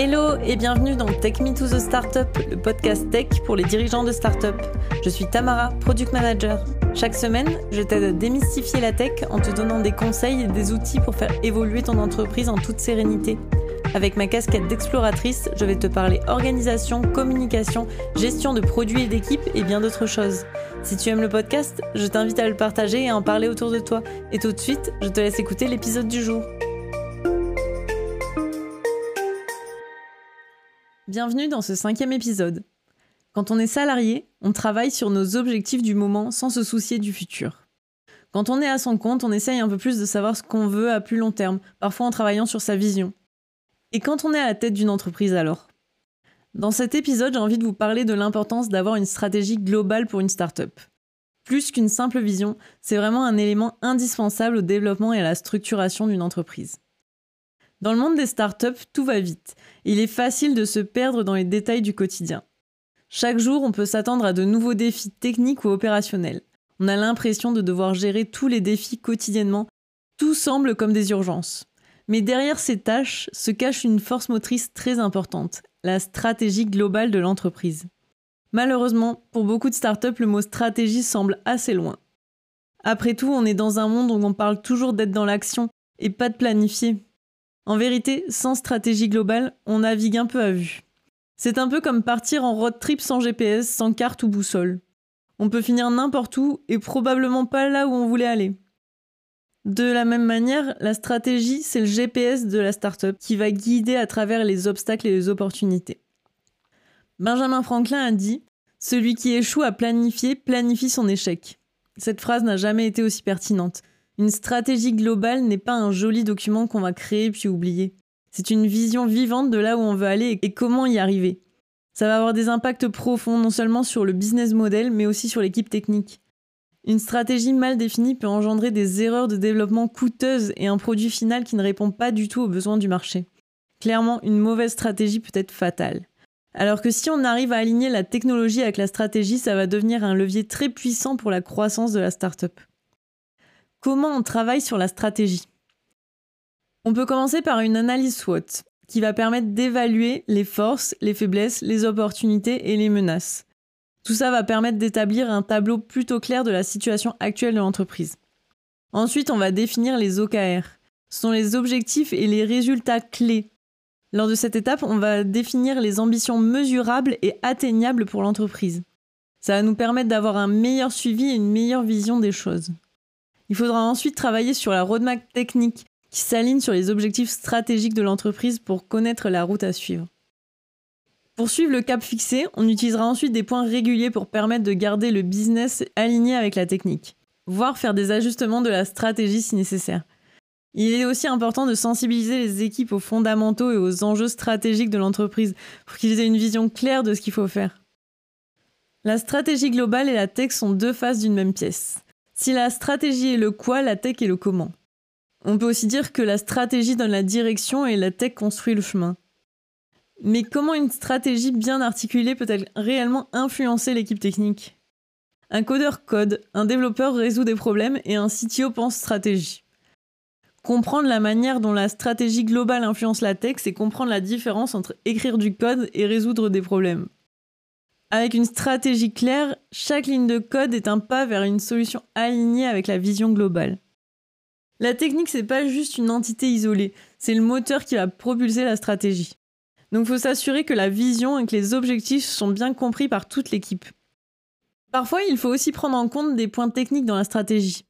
Hello et bienvenue dans Tech Me to the Startup, le podcast tech pour les dirigeants de startup. Je suis Tamara, product manager. Chaque semaine, je t'aide à démystifier la tech en te donnant des conseils et des outils pour faire évoluer ton entreprise en toute sérénité. Avec ma casquette d'exploratrice, je vais te parler organisation, communication, gestion de produits et d'équipes et bien d'autres choses. Si tu aimes le podcast, je t'invite à le partager et à en parler autour de toi. Et tout de suite, je te laisse écouter l'épisode du jour. Bienvenue dans ce cinquième épisode. Quand on est salarié, on travaille sur nos objectifs du moment sans se soucier du futur. Quand on est à son compte, on essaye un peu plus de savoir ce qu'on veut à plus long terme, parfois en travaillant sur sa vision. Et quand on est à la tête d'une entreprise alors? Dans cet épisode, j'ai envie de vous parler de l'importance d'avoir une stratégie globale pour une startup. Plus qu'une simple vision, c'est vraiment un élément indispensable au développement et à la structuration d'une entreprise. Dans le monde des startups, tout va vite. Il est facile de se perdre dans les détails du quotidien. Chaque jour, on peut s'attendre à de nouveaux défis techniques ou opérationnels. On a l'impression de devoir gérer tous les défis quotidiennement. Tout semble comme des urgences. Mais derrière ces tâches se cache une force motrice très importante, la stratégie globale de l'entreprise. Malheureusement, pour beaucoup de startups, le mot stratégie semble assez loin. Après tout, on est dans un monde où on parle toujours d'être dans l'action et pas de planifier. En vérité, sans stratégie globale, on navigue un peu à vue. C'est un peu comme partir en road trip sans GPS, sans carte ou boussole. On peut finir n'importe où et probablement pas là où on voulait aller. De la même manière, la stratégie, c'est le GPS de la startup qui va guider à travers les obstacles et les opportunités. Benjamin Franklin a dit Celui qui échoue à planifier planifie son échec. Cette phrase n'a jamais été aussi pertinente. Une stratégie globale n'est pas un joli document qu'on va créer puis oublier. C'est une vision vivante de là où on veut aller et comment y arriver. Ça va avoir des impacts profonds non seulement sur le business model mais aussi sur l'équipe technique. Une stratégie mal définie peut engendrer des erreurs de développement coûteuses et un produit final qui ne répond pas du tout aux besoins du marché. Clairement, une mauvaise stratégie peut être fatale. Alors que si on arrive à aligner la technologie avec la stratégie, ça va devenir un levier très puissant pour la croissance de la startup. Comment on travaille sur la stratégie? On peut commencer par une analyse SWOT qui va permettre d'évaluer les forces, les faiblesses, les opportunités et les menaces. Tout ça va permettre d'établir un tableau plutôt clair de la situation actuelle de l'entreprise. Ensuite, on va définir les OKR. Ce sont les objectifs et les résultats clés. Lors de cette étape, on va définir les ambitions mesurables et atteignables pour l'entreprise. Ça va nous permettre d'avoir un meilleur suivi et une meilleure vision des choses. Il faudra ensuite travailler sur la roadmap technique qui s'aligne sur les objectifs stratégiques de l'entreprise pour connaître la route à suivre. Pour suivre le cap fixé, on utilisera ensuite des points réguliers pour permettre de garder le business aligné avec la technique, voire faire des ajustements de la stratégie si nécessaire. Il est aussi important de sensibiliser les équipes aux fondamentaux et aux enjeux stratégiques de l'entreprise pour qu'ils aient une vision claire de ce qu'il faut faire. La stratégie globale et la tech sont deux faces d'une même pièce. Si la stratégie est le quoi, la tech est le comment. On peut aussi dire que la stratégie donne la direction et la tech construit le chemin. Mais comment une stratégie bien articulée peut-elle réellement influencer l'équipe technique? Un codeur code, un développeur résout des problèmes et un CTO pense stratégie. Comprendre la manière dont la stratégie globale influence la tech, c'est comprendre la différence entre écrire du code et résoudre des problèmes. Avec une stratégie claire, chaque ligne de code est un pas vers une solution alignée avec la vision globale. La technique, c'est pas juste une entité isolée, c'est le moteur qui va propulser la stratégie. Donc il faut s'assurer que la vision et que les objectifs sont bien compris par toute l'équipe. Parfois, il faut aussi prendre en compte des points techniques dans la stratégie.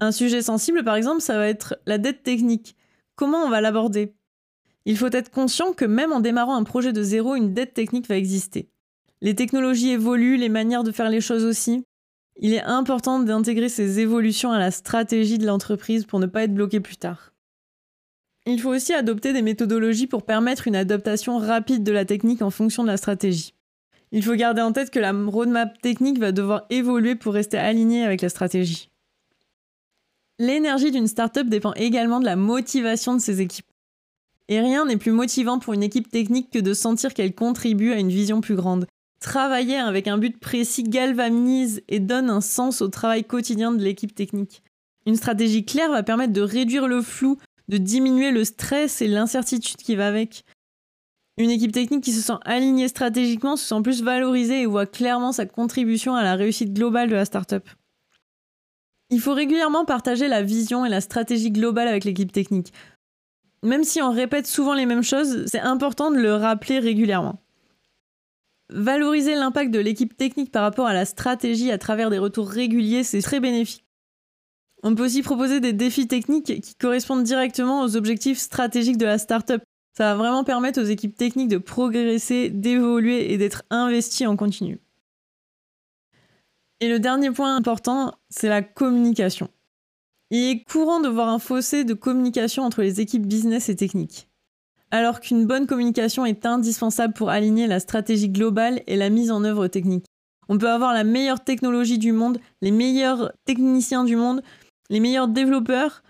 Un sujet sensible, par exemple, ça va être la dette technique. Comment on va l'aborder? Il faut être conscient que même en démarrant un projet de zéro, une dette technique va exister. Les technologies évoluent, les manières de faire les choses aussi. Il est important d'intégrer ces évolutions à la stratégie de l'entreprise pour ne pas être bloqué plus tard. Il faut aussi adopter des méthodologies pour permettre une adaptation rapide de la technique en fonction de la stratégie. Il faut garder en tête que la roadmap technique va devoir évoluer pour rester alignée avec la stratégie. L'énergie d'une startup dépend également de la motivation de ses équipes. Et rien n'est plus motivant pour une équipe technique que de sentir qu'elle contribue à une vision plus grande, Travailler avec un but précis galvanise et donne un sens au travail quotidien de l'équipe technique. Une stratégie claire va permettre de réduire le flou, de diminuer le stress et l'incertitude qui va avec. Une équipe technique qui se sent alignée stratégiquement se sent plus valorisée et voit clairement sa contribution à la réussite globale de la startup. Il faut régulièrement partager la vision et la stratégie globale avec l'équipe technique. Même si on répète souvent les mêmes choses, c'est important de le rappeler régulièrement. Valoriser l'impact de l'équipe technique par rapport à la stratégie à travers des retours réguliers, c'est très bénéfique. On peut aussi proposer des défis techniques qui correspondent directement aux objectifs stratégiques de la startup. Ça va vraiment permettre aux équipes techniques de progresser, d'évoluer et d'être investies en continu. Et le dernier point important, c'est la communication. Il est courant de voir un fossé de communication entre les équipes business et techniques. Alors qu'une bonne communication est indispensable pour aligner la stratégie globale et la mise en œuvre technique. On peut avoir la meilleure technologie du monde, les meilleurs techniciens du monde, les meilleurs développeurs,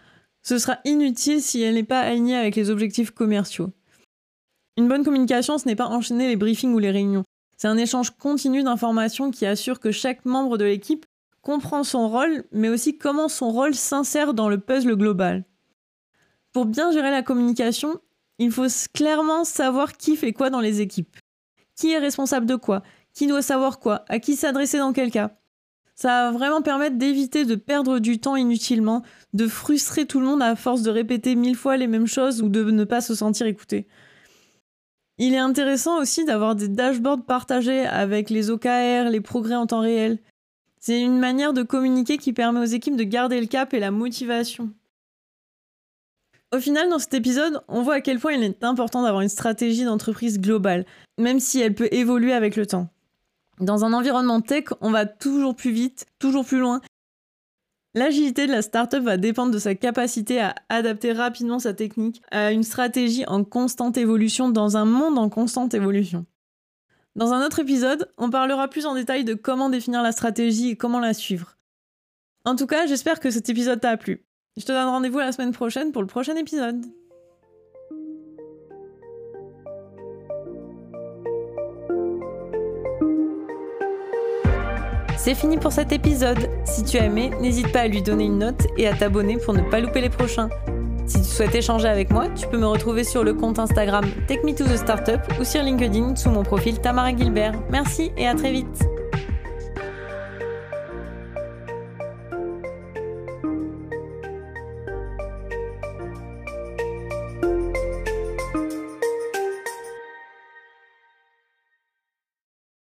ce sera inutile si elle n'est pas alignée avec les objectifs commerciaux. Une bonne communication, ce n'est pas enchaîner les briefings ou les réunions. C'est un échange continu d'informations qui assure que chaque membre de l'équipe comprend son rôle, mais aussi comment son rôle s'insère dans le puzzle global. Pour bien gérer la communication, il faut clairement savoir qui fait quoi dans les équipes. Qui est responsable de quoi? Qui doit savoir quoi? À qui s'adresser dans quel cas? Ça va vraiment permettre d'éviter de perdre du temps inutilement, de frustrer tout le monde à force de répéter mille fois les mêmes choses ou de ne pas se sentir écouté. Il est intéressant aussi d'avoir des dashboards partagés avec les OKR, les progrès en temps réel. C'est une manière de communiquer qui permet aux équipes de garder le cap et la motivation. Au final, dans cet épisode, on voit à quel point il est important d'avoir une stratégie d'entreprise globale, même si elle peut évoluer avec le temps. Dans un environnement tech, on va toujours plus vite, toujours plus loin, L'agilité de la startup va dépendre de sa capacité à adapter rapidement sa technique à une stratégie en constante évolution dans un monde en constante évolution. Dans un autre épisode, on parlera plus en détail de comment définir la stratégie et comment la suivre. En tout cas, j'espère que cet épisode t'a plu. Je te donne rendez-vous la semaine prochaine pour le prochain épisode. C'est fini pour cet épisode. Si tu as aimé, n'hésite pas à lui donner une note et à t'abonner pour ne pas louper les prochains. Si tu souhaites échanger avec moi, tu peux me retrouver sur le compte Instagram Take Me to the Startup ou sur LinkedIn sous mon profil Tamara Gilbert. Merci et à très vite.